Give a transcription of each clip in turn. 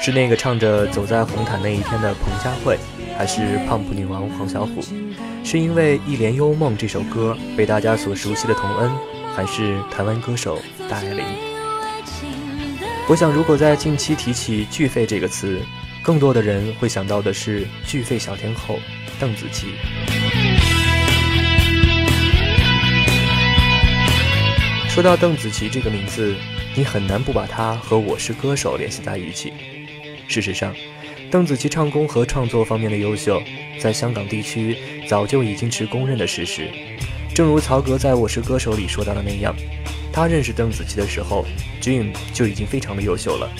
是那个唱着《走在红毯那一天》的彭佳慧，还是胖普女王黄小琥？是因为《一帘幽梦》这首歌被大家所熟悉的童恩，还是台湾歌手戴爱玲？我想，如果在近期提起“巨肺”这个词，更多的人会想到的是巨肺小天后邓紫棋。说到邓紫棋这个名字，你很难不把她和《我是歌手》联系在一起。事实上，邓紫棋唱功和创作方面的优秀，在香港地区早就已经是公认的事实。正如曹格在我是歌手里说到的那样，他认识邓紫棋的时候，Dream 就已经非常的优秀了。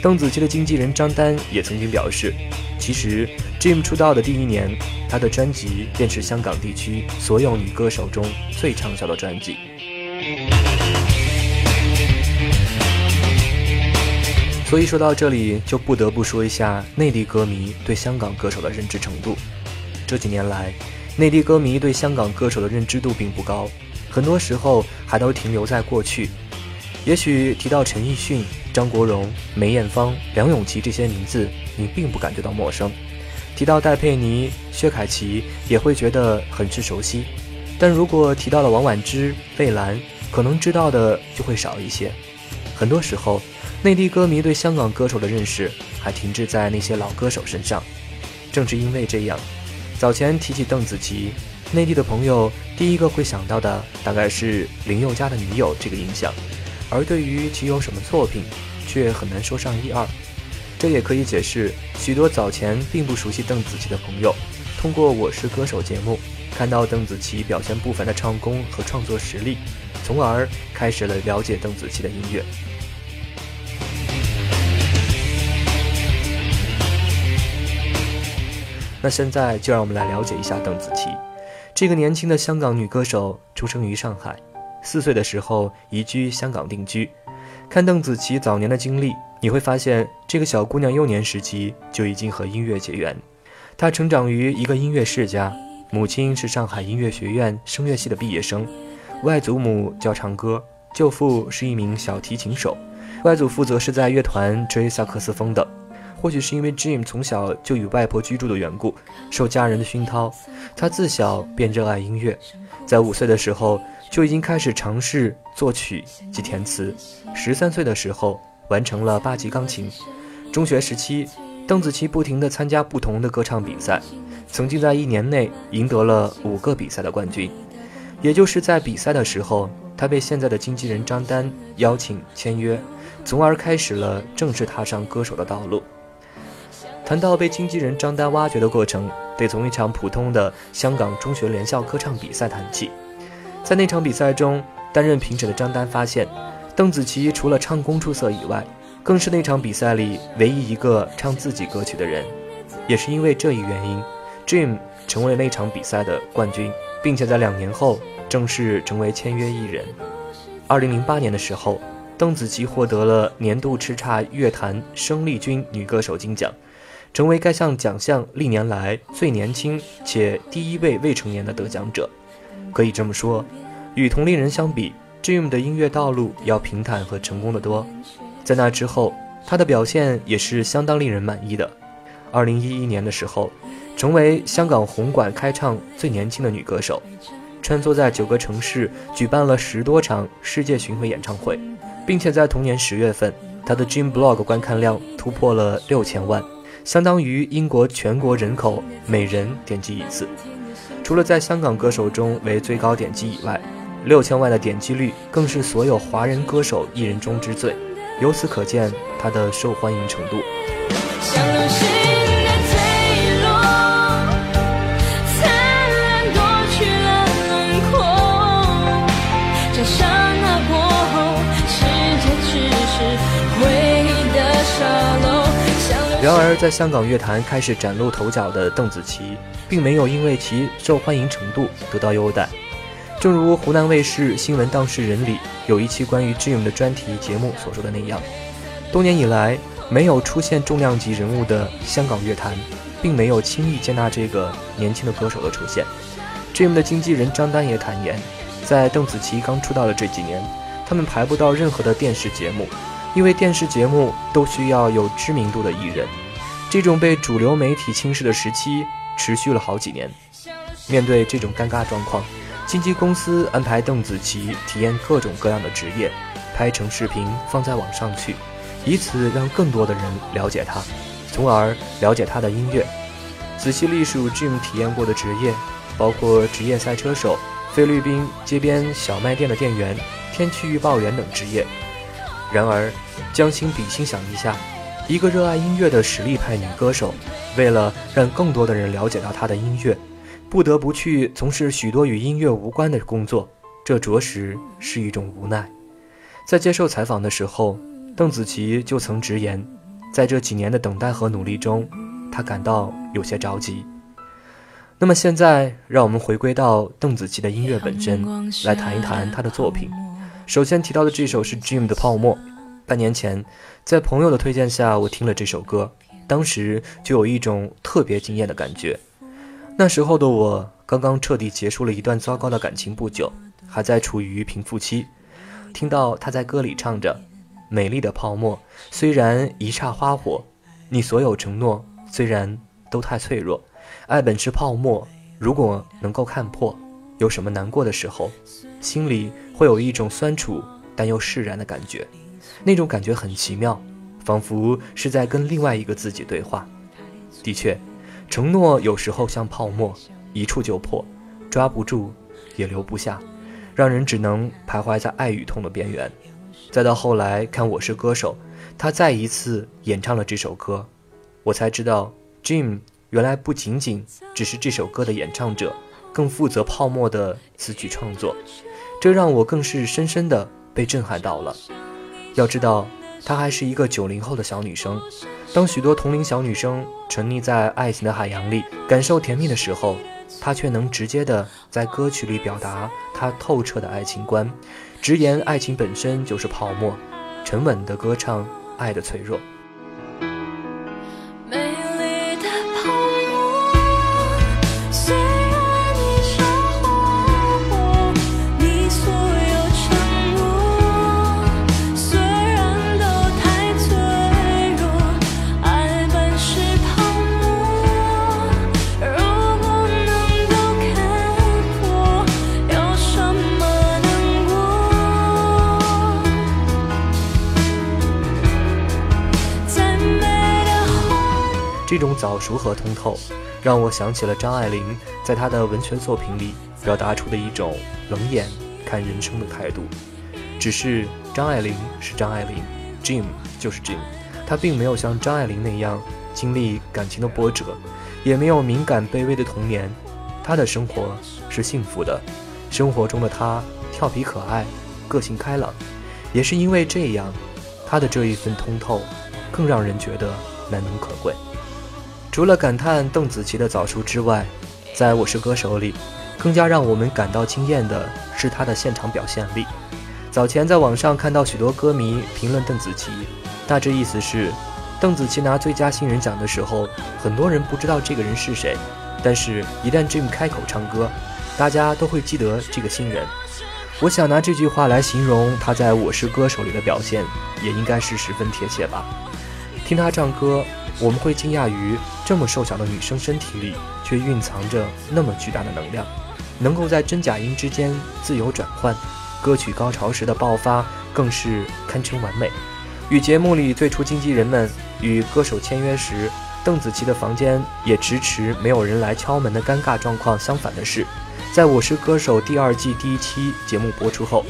邓紫棋的经纪人张丹也曾经表示，其实 Dream 出道的第一年，他的专辑便是香港地区所有女歌手中最畅销的专辑。所以说到这里，就不得不说一下内地歌迷对香港歌手的认知程度。这几年来，内地歌迷对香港歌手的认知度并不高，很多时候还都停留在过去。也许提到陈奕迅、张国荣、梅艳芳、梁咏琪这些名字，你并不感觉到陌生；提到戴佩妮、薛凯琪，也会觉得很是熟悉。但如果提到了王菀之、费兰，可能知道的就会少一些。很多时候。内地歌迷对香港歌手的认识还停滞在那些老歌手身上，正是因为这样，早前提起邓紫棋，内地的朋友第一个会想到的大概是林宥嘉的女友这个印象，而对于其有什么作品，却很难说上一二。这也可以解释许多早前并不熟悉邓紫棋的朋友，通过《我是歌手》节目看到邓紫棋表现不凡的唱功和创作实力，从而开始了了解邓紫棋的音乐。那现在就让我们来了解一下邓紫棋，这个年轻的香港女歌手，出生于上海，四岁的时候移居香港定居。看邓紫棋早年的经历，你会发现这个小姑娘幼年时期就已经和音乐结缘。她成长于一个音乐世家，母亲是上海音乐学院声乐系的毕业生，外祖母教唱歌，舅父是一名小提琴手，外祖父则是在乐团吹萨克斯风的。或许是因为 Jim 从小就与外婆居住的缘故，受家人的熏陶，他自小便热爱音乐，在五岁的时候就已经开始尝试作曲及填词，十三岁的时候完成了八级钢琴。中学时期，邓紫棋不停地参加不同的歌唱比赛，曾经在一年内赢得了五个比赛的冠军。也就是在比赛的时候，她被现在的经纪人张丹邀请签约，从而开始了正式踏上歌手的道路。谈到被经纪人张丹挖掘的过程，得从一场普通的香港中学联校歌唱比赛谈起。在那场比赛中，担任评审的张丹发现，邓紫棋除了唱功出色以外，更是那场比赛里唯一一个唱自己歌曲的人。也是因为这一原因，Dream 成为了那场比赛的冠军，并且在两年后正式成为签约艺人。二零零八年的时候，邓紫棋获得了年度叱咤乐坛生力军女歌手金奖。成为该项奖项历年来最年轻且第一位未成年的得奖者，可以这么说，与同龄人相比，Dream 的音乐道路要平坦和成功的多。在那之后，他的表现也是相当令人满意的。二零一一年的时候，成为香港红馆开唱最年轻的女歌手，穿梭在九个城市，举办了十多场世界巡回演唱会，并且在同年十月份，她的 Dream Blog 观看量突破了六千万。相当于英国全国人口每人点击一次。除了在香港歌手中为最高点击以外，六千万的点击率更是所有华人歌手艺人中之最。由此可见，他的受欢迎程度。然而，在香港乐坛开始崭露头角的邓紫棋，并没有因为其受欢迎程度得到优待。正如湖南卫视《新闻当事人》里有一期关于 Jim 的专题节目所说的那样，多年以来没有出现重量级人物的香港乐坛，并没有轻易接纳这个年轻的歌手的出现。Jim 的经纪人张丹也坦言，在邓紫棋刚出道的这几年，他们排不到任何的电视节目，因为电视节目都需要有知名度的艺人。这种被主流媒体轻视的时期持续了好几年。面对这种尴尬状况，经纪公司安排邓紫棋体验各种各样的职业，拍成视频放在网上去，以此让更多的人了解她，从而了解她的音乐。仔细历数 Jim 体验过的职业，包括职业赛车手、菲律宾街边小卖店的店员、天气预报员等职业。然而，将心比心想一下，一个热爱音乐的实力派女歌手，为了让更多的人了解到她的音乐。不得不去从事许多与音乐无关的工作，这着实是一种无奈。在接受采访的时候，邓紫棋就曾直言，在这几年的等待和努力中，她感到有些着急。那么现在，让我们回归到邓紫棋的音乐本身，来谈一谈她的作品。首先提到的这首是 Jim 的《泡沫》。半年前，在朋友的推荐下，我听了这首歌，当时就有一种特别惊艳的感觉。那时候的我刚刚彻底结束了一段糟糕的感情不久，还在处于平复期。听到他在歌里唱着：“美丽的泡沫，虽然一刹花火，你所有承诺虽然都太脆弱，爱本是泡沫，如果能够看破，有什么难过的时候，心里会有一种酸楚但又释然的感觉，那种感觉很奇妙，仿佛是在跟另外一个自己对话。的确。”承诺有时候像泡沫，一触就破，抓不住，也留不下，让人只能徘徊在爱与痛的边缘。再到后来看《我是歌手》，他再一次演唱了这首歌，我才知道，Jim 原来不仅仅只是这首歌的演唱者，更负责泡沫的词曲创作。这让我更是深深的被震撼到了。要知道，她还是一个九零后的小女生。当许多同龄小女生沉溺在爱情的海洋里，感受甜蜜的时候，她却能直接的在歌曲里表达她透彻的爱情观，直言爱情本身就是泡沫，沉稳的歌唱爱的脆弱。这种早熟和通透，让我想起了张爱玲在她的文学作品里表达出的一种冷眼看人生的态度。只是张爱玲是张爱玲，Jim 就是 Jim，他并没有像张爱玲那样经历感情的波折，也没有敏感卑微的童年。他的生活是幸福的，生活中的他调皮可爱，个性开朗。也是因为这样，他的这一份通透，更让人觉得难能可贵。除了感叹邓紫棋的早熟之外，在我是歌手里，更加让我们感到惊艳的是她的现场表现力。早前在网上看到许多歌迷评论邓紫棋，大致意思是，邓紫棋拿最佳新人奖的时候，很多人不知道这个人是谁，但是一旦 Jim 开口唱歌，大家都会记得这个新人。我想拿这句话来形容她在我是歌手里的表现，也应该是十分贴切吧。听她唱歌。我们会惊讶于这么瘦小的女生身体里，却蕴藏着那么巨大的能量，能够在真假音之间自由转换。歌曲高潮时的爆发更是堪称完美。与节目里最初经纪人们与歌手签约时，邓紫棋的房间也迟迟没有人来敲门的尴尬状况相反的是，在我是歌手第二季第一期节目播出后。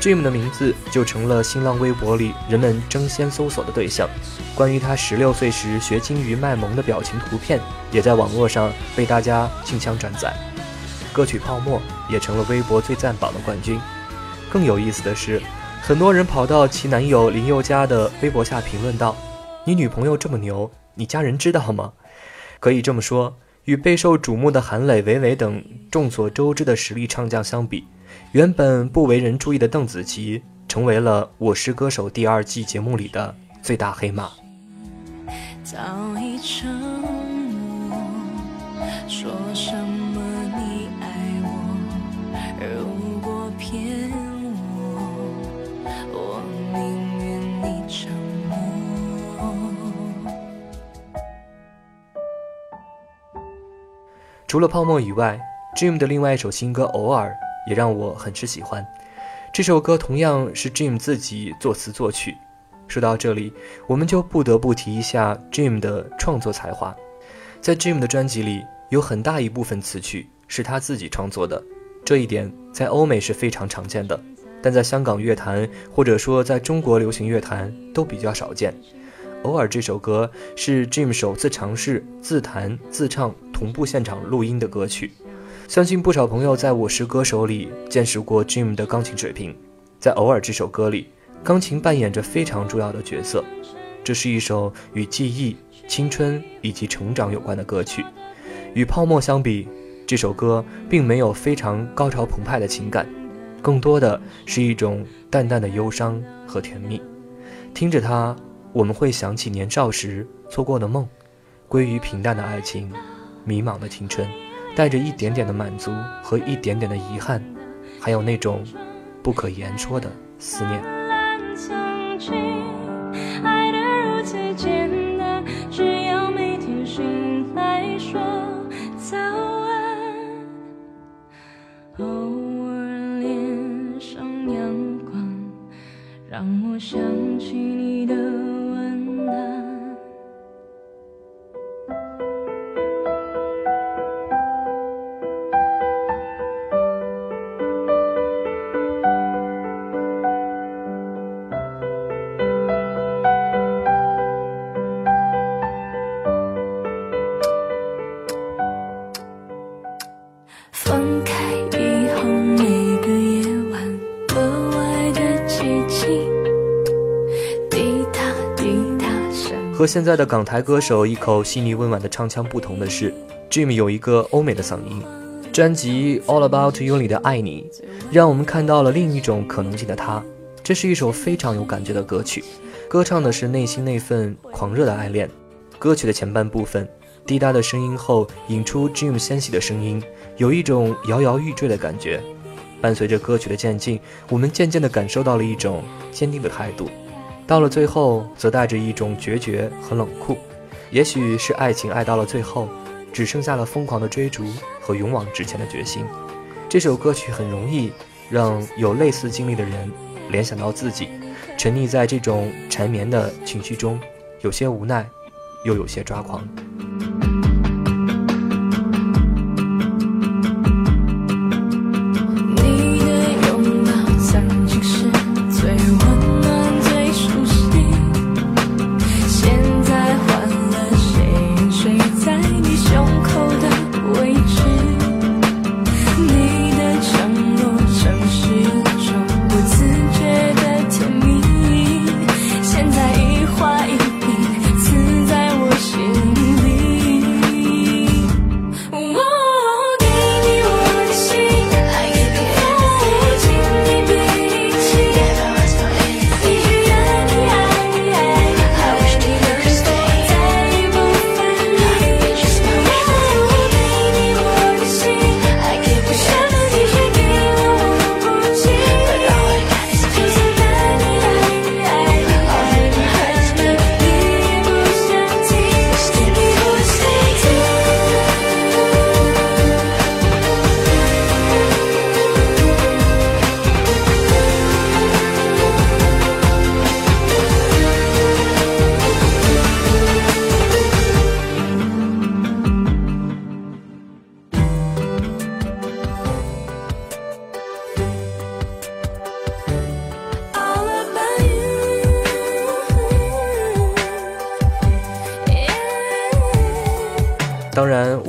Jim 的名字就成了新浪微博里人们争先搜索的对象。关于他十六岁时学金鱼卖萌的表情图片，也在网络上被大家竞相转载。歌曲《泡沫》也成了微博最赞榜的冠军。更有意思的是，很多人跑到其男友林宥嘉的微博下评论道：“你女朋友这么牛，你家人知道吗？”可以这么说，与备受瞩目的韩磊、韦唯等众所周知的实力唱将相比。原本不为人注意的邓紫棋，成为了《我是歌手》第二季节目里的最大黑马。早已沉默，说什么你爱我，如果骗我，我宁愿你沉默。除了泡沫以外，Dream 的另外一首新歌《偶尔》也让我很是喜欢。这首歌同样是 Dream 自己作词作曲。说到这里，我们就不得不提一下 Jim 的创作才华。在 Jim 的专辑里，有很大一部分词曲是他自己创作的，这一点在欧美是非常常见的，但在香港乐坛或者说在中国流行乐坛都比较少见。偶尔这首歌是 Jim 首次尝试自弹自唱同步现场录音的歌曲，相信不少朋友在我是歌手里见识过 Jim 的钢琴水平，在偶尔这首歌里。钢琴扮演着非常重要的角色，这是一首与记忆、青春以及成长有关的歌曲。与《泡沫》相比，这首歌并没有非常高潮澎湃的情感，更多的是一种淡淡的忧伤和甜蜜。听着它，我们会想起年少时做过的梦，归于平淡的爱情，迷茫的青春，带着一点点的满足和一点点的遗憾，还有那种不可言说的思念。爱的如此简单，只要每天醒来说早安。偶尔脸上阳光，让我想起你的。和现在的港台歌手一口细腻温婉的唱腔不同的是，Jim 有一个欧美的嗓音。专辑《All About You》里的《爱你》，让我们看到了另一种可能性的他。这是一首非常有感觉的歌曲，歌唱的是内心那份狂热的爱恋。歌曲的前半部分，滴答的声音后引出 Jim 纤细的声音，有一种摇摇欲坠的感觉。伴随着歌曲的渐进，我们渐渐地感受到了一种坚定的态度。到了最后，则带着一种决绝和冷酷，也许是爱情爱到了最后，只剩下了疯狂的追逐和勇往直前的决心。这首歌曲很容易让有类似经历的人联想到自己，沉溺在这种缠绵的情绪中，有些无奈，又有些抓狂。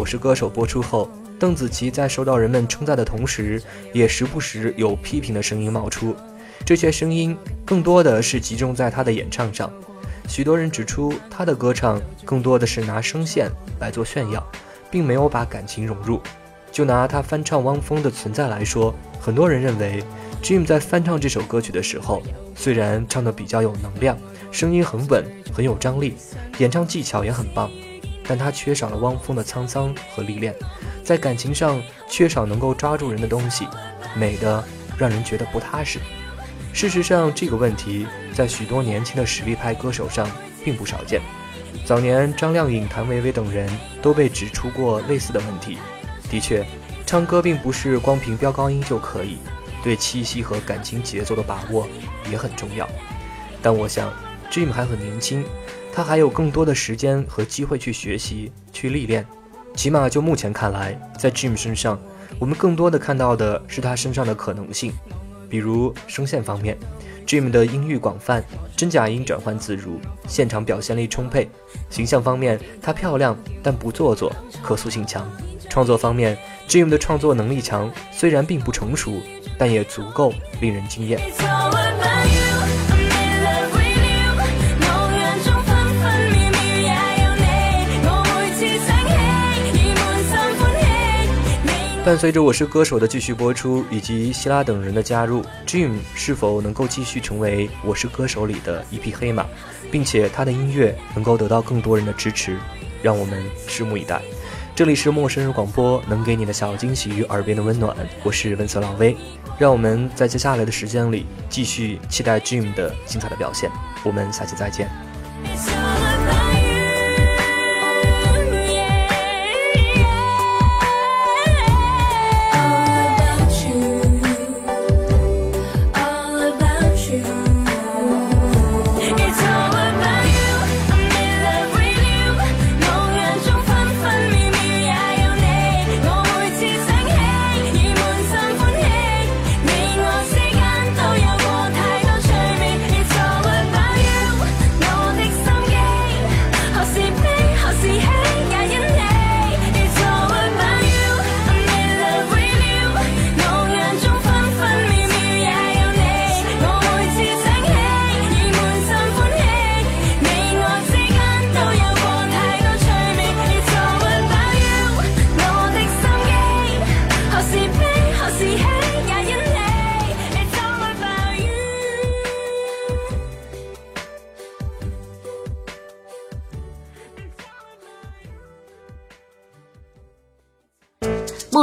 是歌手播出后，邓紫棋在受到人们称赞的同时，也时不时有批评的声音冒出。这些声音更多的是集中在她的演唱上。许多人指出，她的歌唱更多的是拿声线来做炫耀，并没有把感情融入。就拿她翻唱汪峰的《存在》来说，很多人认为，Dream 在翻唱这首歌曲的时候，虽然唱得比较有能量，声音很稳，很有张力，演唱技巧也很棒，但他缺少了汪峰的沧桑和历练，在感情上缺少能够抓住人的东西，美的让人觉得不踏实。事实上，这个问题在许多年轻的实力派歌手上并不少见。早年张靓颖、谭维维等人都被指出过类似的问题。的确，唱歌并不是光凭飙高音就可以，对气息和感情节奏的把握也很重要。但我想 Jim 还很年轻，他还有更多的时间和机会去学习、去历练。起码就目前看来，在 Jim 身上，我们更多的看到的是他身上的可能性。比如声线方面，Jim 的音域广泛，真假音转换自如，现场表现力充沛；形象方面，她漂亮但不做作，可塑性强；创作方面，Jim 的创作能力强，虽然并不成熟，但也足够令人惊艳。伴随着《我是歌手》的继续播出，以及希拉等人的加入，Dream 是否能够继续成为《我是歌手》里的一匹黑马，并且他的音乐能够得到更多人的支持，让我们拭目以待。这里是陌生人广播，能给你的小惊喜与耳边的温暖，我是温色老威，让我们在接下来的时间里继续期待 Dream 的精彩的表现。我们下期再见。